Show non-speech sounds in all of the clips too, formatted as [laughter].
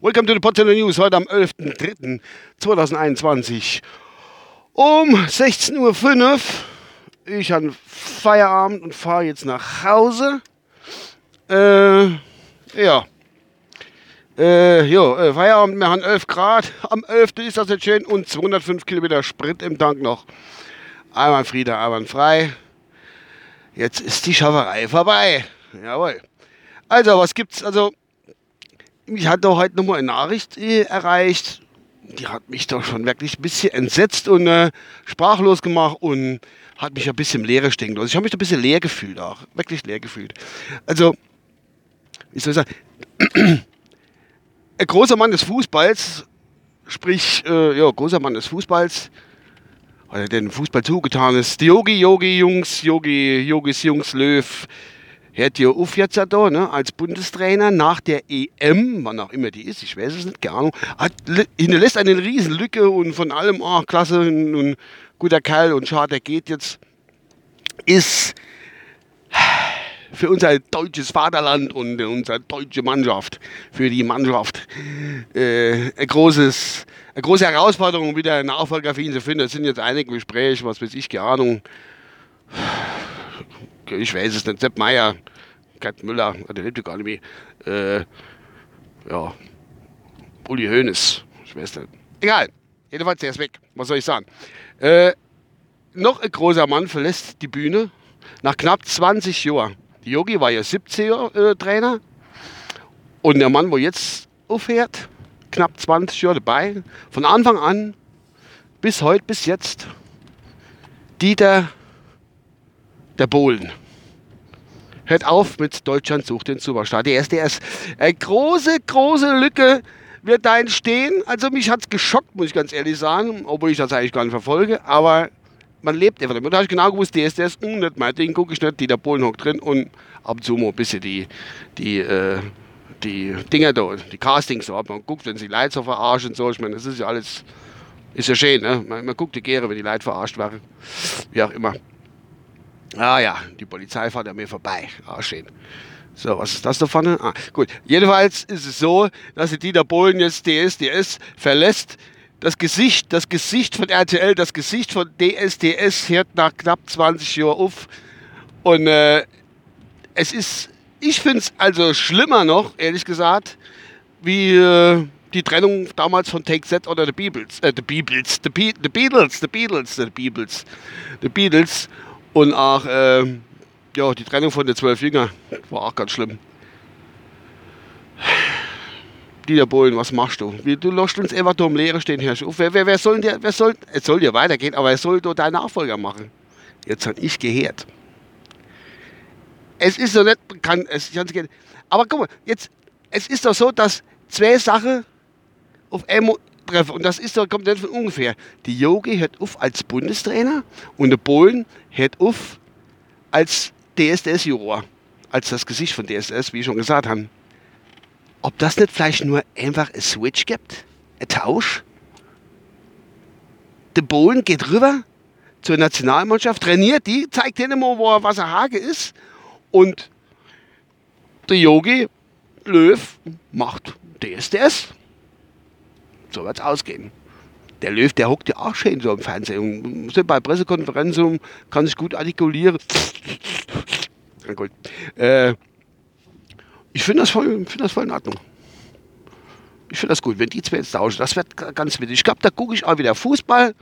Welcome to the Potsdamer News heute am 11.03.2021 um 16.05 Uhr. Ich habe Feierabend und fahre jetzt nach Hause. Äh, ja. Äh, jo, äh, Feierabend, wir haben 11 Grad. Am 11. ist das jetzt schön und 205 Kilometer Sprit im Tank noch. Einmal Friede, einmal frei. Jetzt ist die Schafferei vorbei. Jawohl. Also, was gibt's? Also, mich hat doch heute nochmal eine Nachricht äh, erreicht. Die hat mich doch schon wirklich ein bisschen entsetzt und äh, sprachlos gemacht und hat mich ein bisschen leer stehen lassen. Ich habe mich ein bisschen leer gefühlt auch. Wirklich leer gefühlt. Also, wie soll ich sagen? [clears throat] ein großer Mann des Fußballs, sprich, äh, ja, großer Mann des Fußballs, oder den Fußball zugetan ist, die Yogi, Yogi, Jungs, Yogi, Yogis, Jungs, Löw, hört ja auf jetzt da, ne, als Bundestrainer nach der EM, wann auch immer die ist, ich weiß es nicht, keine Ahnung, hat, hinterlässt eine riesen Lücke und von allem, ach, klasse, und guter Kerl und schade, der geht jetzt, ist für unser deutsches Vaterland und unsere deutsche Mannschaft, für die Mannschaft äh, ein großes, eine große Herausforderung, wieder einen Nachfolger für ihn zu finden. Es sind jetzt einige Gespräche, was weiß ich, keine Ahnung. Ich weiß es nicht. Sepp Meier, Gerd Müller, der lebt gar nicht mehr. Äh, ja, Uli Hoeneß, ich weiß nicht. Egal, jedenfalls, der ist weg. Was soll ich sagen? Äh, noch ein großer Mann verlässt die Bühne nach knapp 20 Jahren. Yogi war ja 70er äh, und der Mann, wo jetzt aufhört, knapp 20 Jahre dabei, von Anfang an bis heute, bis jetzt, Dieter der Bohlen. Hört auf mit Deutschland sucht den Superstar. Der ist eine große, große Lücke wird da entstehen. Also mich hat es geschockt, muss ich ganz ehrlich sagen, obwohl ich das eigentlich gar nicht verfolge. Aber man lebt einfach damit. Da habe ich genau gewusst, der ist mh, nicht mein Ding, gucke ich nicht, die der Polen hockt drin und ab und zu mal ein bisschen die, die, äh, die Dinger da, die Castings so ab. Man guckt, wenn sie Leute so verarschen und so. Ich meine, das ist ja alles, ist ja schön, ne? Man, man guckt die Gere, wenn die Leute verarscht werden. Wie auch immer. Ah ja, die Polizei fährt an mir vorbei. Ah, schön. So, was ist das da vorne? Ah, gut. Jedenfalls ist es so, dass die Dieter Bohlen jetzt DSDS verlässt das Gesicht, das Gesicht von RTL, das Gesicht von DSDS hört nach knapp 20 Jahren auf. Und äh, es ist, ich finde es also schlimmer noch, ehrlich gesagt, wie äh, die Trennung damals von Take Z oder The Beatles, äh, The Beatles, The, Be The Beatles, The Beatles, The Beatles, The Beatles und auch äh, ja, die Trennung von den zwölf Jüngern war auch ganz schlimm. Dieter Bohlen, was machst du? Du lässt uns einfach da im Leere stehen, Herr Schuff. Wer, wer, wer soll der, wer soll, es soll dir weitergehen, aber er soll doch deinen Nachfolger machen. Jetzt habe ich gehört. Es ist so nicht bekannt, es, aber guck mal, jetzt, es ist doch so, dass zwei Sachen auf einmal treffen und das ist doch, kommt nicht von ungefähr. Die Yogi hört auf als Bundestrainer und der Bohlen hört auf als DSDS-Juror, als das Gesicht von DSDS, wie ich schon gesagt habe ob das nicht vielleicht nur einfach ein Switch gibt? Ein Tausch? Der Bohlen geht rüber zur Nationalmannschaft, trainiert die, zeigt denen mal, wo er Wasserhage ist. Und der Yogi Löw macht DSDS. So wird es ausgehen. Der Löw, der hockt ja auch schön so im Fernsehen. Und bei Pressekonferenzen kann sich gut artikulieren. Na [tsk] gut. Äh, ich finde das, voll, find das voll in Ordnung. Ich finde das gut, wenn die zwei jetzt tauschen. Das wird ganz witzig. Ich glaube, da gucke ich auch wieder Fußball,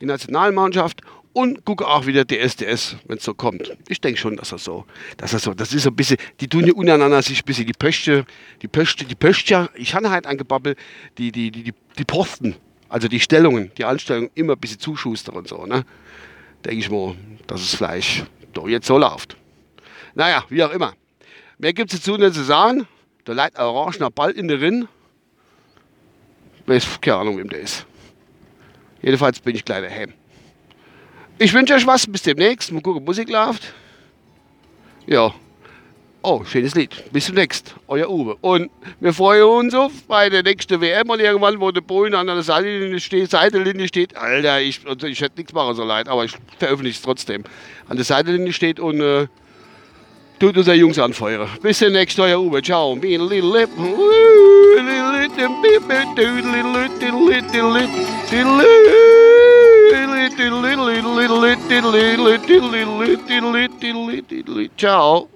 die Nationalmannschaft und gucke auch wieder DSDS, wenn es so kommt. Ich denke schon, dass das so, dass das so, das ist so ein bisschen, die tun ja untereinander sich ein bisschen die Pöchte, die Pöchte, die Pöchte, ich habe halt angebabbelt, die, die, die, die, die Posten, also die Stellungen, die Anstellungen immer ein bisschen zuschustern und so, ne? Denke ich mal, dass es vielleicht doch jetzt so läuft. Naja, wie auch immer. Mehr gibt es dazu nicht zu sagen. Da leitet ein orangener Ball in der Rinn. Weiß keine Ahnung, wem der ist. Jedenfalls bin ich gleich daheim. Ich wünsche euch was. Bis demnächst. Mal gucken, Musik läuft. Ja. Oh, schönes Lied. Bis demnächst. Euer Uwe. Und wir freuen uns auf bei der nächsten WM und irgendwann, wo der Bullen an der Seitenlinie steht. Seitenlinie steht. Alter, ich, also ich hätte nichts machen so leid, aber ich veröffentliche es trotzdem. An der Seitenlinie steht und. Äh, tut unser Jungs anfeuern. Bis demnächst, euer Uwe. Ciao. Ciao.